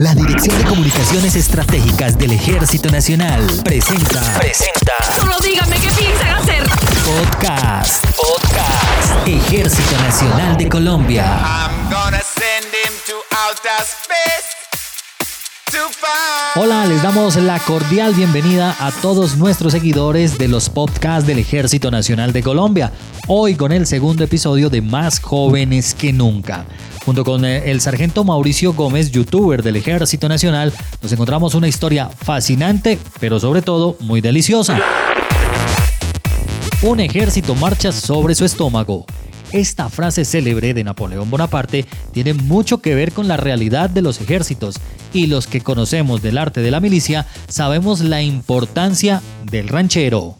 La Dirección de Comunicaciones Estratégicas del Ejército Nacional presenta. Presenta. Solo díganme qué piensan hacer. Podcast. Podcast. Ejército Nacional de Colombia. I'm gonna send him to outer space. Hola, les damos la cordial bienvenida a todos nuestros seguidores de los podcasts del Ejército Nacional de Colombia. Hoy con el segundo episodio de Más jóvenes que nunca. Junto con eh, el sargento Mauricio Gómez, youtuber del Ejército Nacional, nos encontramos una historia fascinante, pero sobre todo muy deliciosa. Un ejército marcha sobre su estómago. Esta frase célebre de Napoleón Bonaparte tiene mucho que ver con la realidad de los ejércitos y los que conocemos del arte de la milicia sabemos la importancia del ranchero.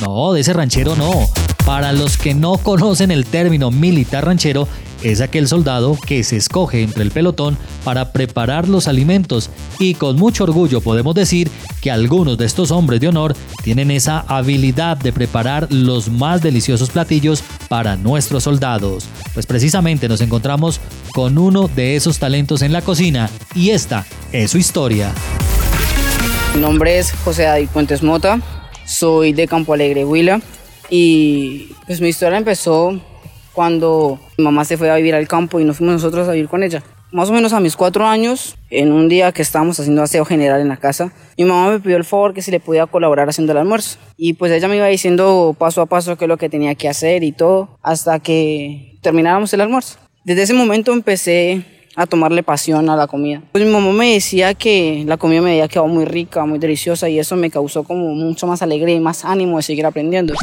No, de ese ranchero no. Para los que no conocen el término militar ranchero, es aquel soldado que se escoge entre el pelotón para preparar los alimentos y con mucho orgullo podemos decir que algunos de estos hombres de honor tienen esa habilidad de preparar los más deliciosos platillos para nuestros soldados. Pues precisamente nos encontramos con uno de esos talentos en la cocina y esta es su historia. Mi nombre es José David Puentes Mota, soy de Campo Alegre, Huila y pues mi historia empezó cuando mi mamá se fue a vivir al campo y nos fuimos nosotros a vivir con ella. Más o menos a mis cuatro años, en un día que estábamos haciendo aseo general en la casa, mi mamá me pidió el favor que si le podía colaborar haciendo el almuerzo. Y pues ella me iba diciendo paso a paso qué es lo que tenía que hacer y todo, hasta que termináramos el almuerzo. Desde ese momento empecé a tomarle pasión a la comida. Pues mi mamá me decía que la comida me había quedado muy rica, muy deliciosa y eso me causó como mucho más alegría y más ánimo de seguir aprendiendo.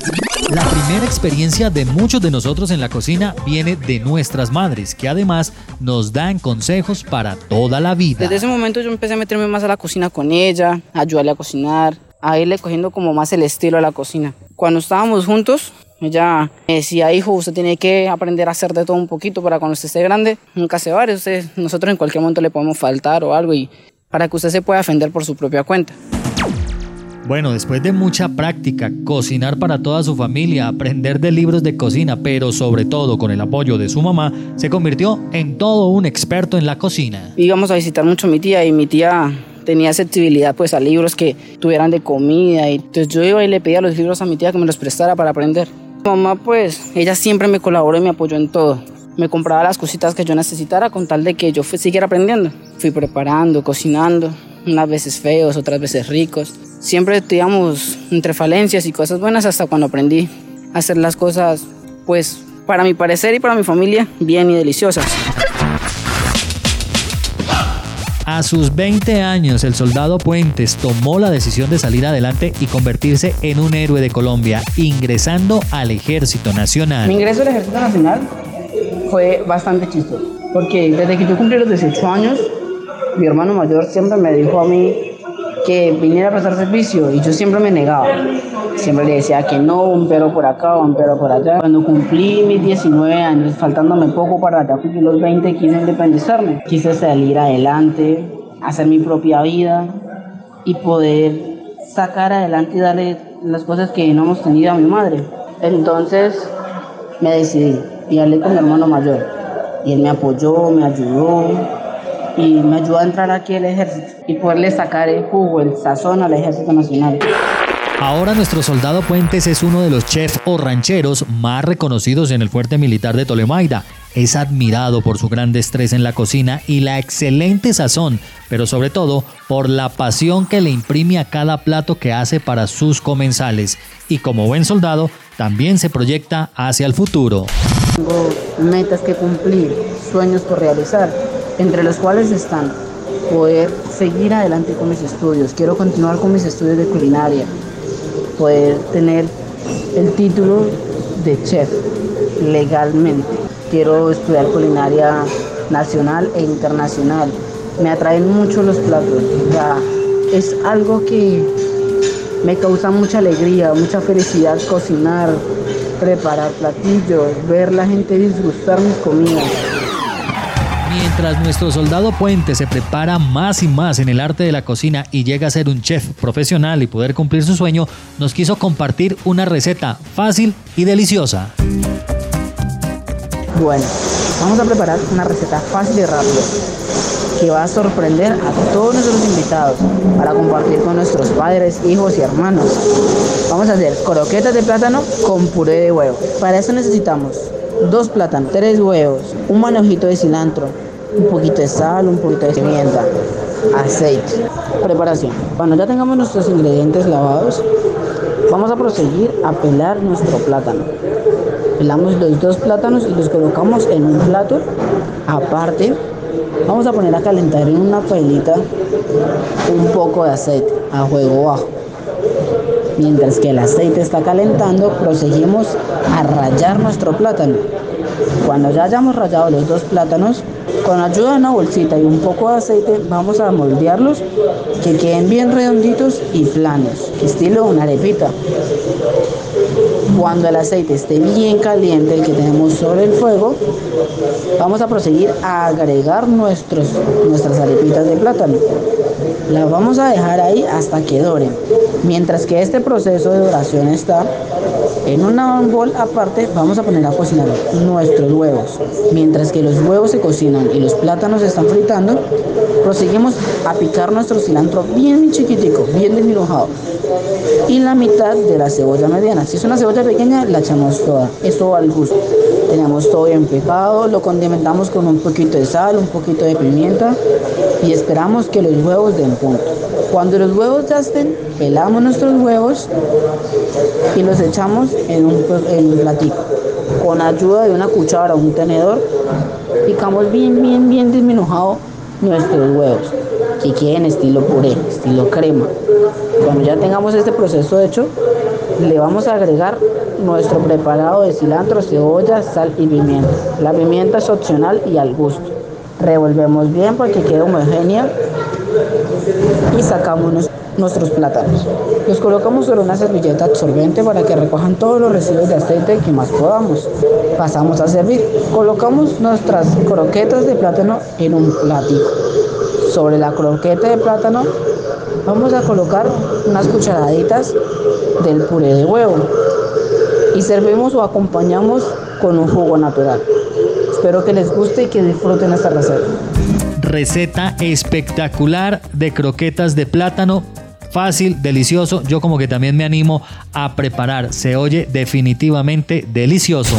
La primera experiencia de muchos de nosotros en la cocina viene de nuestras madres, que además nos dan consejos para toda la vida. Desde ese momento yo empecé a meterme más a la cocina con ella, a ayudarle a cocinar, a irle cogiendo como más el estilo a la cocina. Cuando estábamos juntos, ella me decía, hijo, usted tiene que aprender a hacer de todo un poquito para cuando usted esté grande, nunca se va, usted, nosotros en cualquier momento le podemos faltar o algo y para que usted se pueda defender por su propia cuenta. Bueno, después de mucha práctica, cocinar para toda su familia, aprender de libros de cocina, pero sobre todo con el apoyo de su mamá, se convirtió en todo un experto en la cocina. Íbamos a visitar mucho a mi tía y mi tía tenía sensibilidad pues a libros que tuvieran de comida y entonces yo iba y le pedía los libros a mi tía que me los prestara para aprender. Mamá, pues, ella siempre me colaboró y me apoyó en todo. Me compraba las cositas que yo necesitara con tal de que yo siguiera aprendiendo. Fui preparando, cocinando, unas veces feos, otras veces ricos. Siempre teníamos entre falencias y cosas buenas hasta cuando aprendí a hacer las cosas, pues, para mi parecer y para mi familia, bien y deliciosas. A sus 20 años, el soldado Puentes tomó la decisión de salir adelante y convertirse en un héroe de Colombia, ingresando al Ejército Nacional. Mi ingreso al Ejército Nacional fue bastante chistoso, porque desde que yo cumplí los 18 años, mi hermano mayor siempre me dijo a mí que viniera a prestar servicio y yo siempre me negaba. Siempre le decía que no, un pero por acá, un pero por allá. Cuando cumplí mis 19 años, faltándome poco para ya cumplir los 20, quise independizarme. Quise salir adelante, hacer mi propia vida y poder sacar adelante y darle las cosas que no hemos tenido a mi madre. Entonces me decidí y hablé con mi hermano mayor. Y él me apoyó, me ayudó y me ayudó a entrar aquí al ejército y poderle sacar el jugo, el sazón al ejército nacional. Ahora nuestro soldado Puentes es uno de los chefs o rancheros más reconocidos en el fuerte militar de Tolemaida. Es admirado por su gran destreza en la cocina y la excelente sazón, pero sobre todo por la pasión que le imprime a cada plato que hace para sus comensales. Y como buen soldado, también se proyecta hacia el futuro. Tengo metas que cumplir, sueños por realizar, entre los cuales están poder seguir adelante con mis estudios. Quiero continuar con mis estudios de culinaria, poder tener el título de chef legalmente. Quiero estudiar culinaria nacional e internacional. Me atraen mucho los platos. Es algo que me causa mucha alegría, mucha felicidad cocinar, preparar platillos, ver la gente disgustar mis comidas. Mientras nuestro soldado Puente se prepara más y más en el arte de la cocina y llega a ser un chef profesional y poder cumplir su sueño, nos quiso compartir una receta fácil y deliciosa. Bueno, vamos a preparar una receta fácil y rápida que va a sorprender a todos nuestros invitados para compartir con nuestros padres, hijos y hermanos. Vamos a hacer croquetas de plátano con puré de huevo. Para eso necesitamos dos plátanos, tres huevos, un manojito de cilantro, un poquito de sal, un poquito de pimienta, aceite. Preparación. Cuando ya tengamos nuestros ingredientes lavados, vamos a proseguir a pelar nuestro plátano. Pelamos los dos plátanos y los colocamos en un plato aparte Vamos a poner a calentar en una pailita un poco de aceite a fuego bajo. Mientras que el aceite está calentando, proseguimos a rallar nuestro plátano. Cuando ya hayamos rallado los dos plátanos, con ayuda de una bolsita y un poco de aceite vamos a moldearlos que queden bien redonditos y planos, estilo una arepita. Cuando el aceite esté bien caliente, el que tenemos sobre el fuego, vamos a proseguir a agregar nuestros, nuestras arepitas de plátano. Las vamos a dejar ahí hasta que doren. Mientras que este proceso de doración está, en una bol aparte vamos a poner a cocinar nuestros huevos. Mientras que los huevos se cocinan y los plátanos se están fritando, proseguimos a picar nuestro cilantro bien chiquitico, bien desminujado. Y la mitad de la cebolla mediana. Si es una cebolla pequeña, la echamos toda. Esto al gusto. Tenemos todo bien picado, lo condimentamos con un poquito de sal, un poquito de pimienta y esperamos que los huevos den punto. Cuando los huevos ya estén, pelamos nuestros huevos y los echamos en un, en platito. Con ayuda de una cuchara o un tenedor, picamos bien, bien, bien disminujado nuestros huevos, que queden estilo puré, estilo crema. Cuando ya tengamos este proceso hecho, le vamos a agregar nuestro preparado de cilantro, cebolla, sal y pimienta. La pimienta es opcional y al gusto. Revolvemos bien para que quede homogénea y sacamos nuestros plátanos. Los colocamos sobre una servilleta absorbente para que recojan todos los residuos de aceite que más podamos. Pasamos a servir. Colocamos nuestras croquetas de plátano en un platico. Sobre la croqueta de plátano vamos a colocar unas cucharaditas del puré de huevo y servimos o acompañamos con un jugo natural. Espero que les guste y que disfruten esta receta. Receta espectacular de croquetas de plátano. Fácil, delicioso. Yo como que también me animo a preparar. Se oye definitivamente delicioso.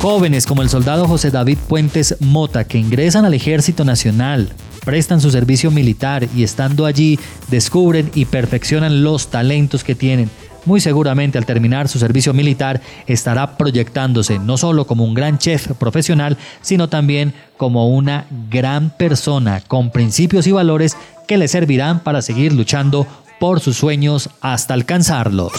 Jóvenes como el soldado José David Puentes Mota que ingresan al Ejército Nacional, prestan su servicio militar y estando allí descubren y perfeccionan los talentos que tienen muy seguramente al terminar su servicio militar estará proyectándose no solo como un gran chef profesional, sino también como una gran persona con principios y valores que le servirán para seguir luchando por sus sueños hasta alcanzarlos.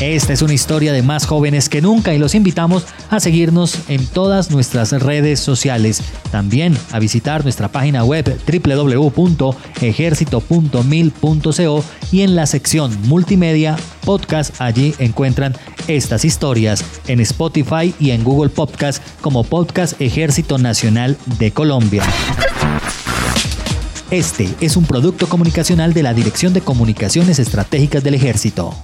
Esta es una historia de más jóvenes que nunca y los invitamos a seguirnos en todas nuestras redes sociales. También a visitar nuestra página web www.ejercito.mil.co y en la sección multimedia podcast allí encuentran estas historias en Spotify y en Google Podcast como Podcast Ejército Nacional de Colombia. Este es un producto comunicacional de la Dirección de Comunicaciones Estratégicas del Ejército.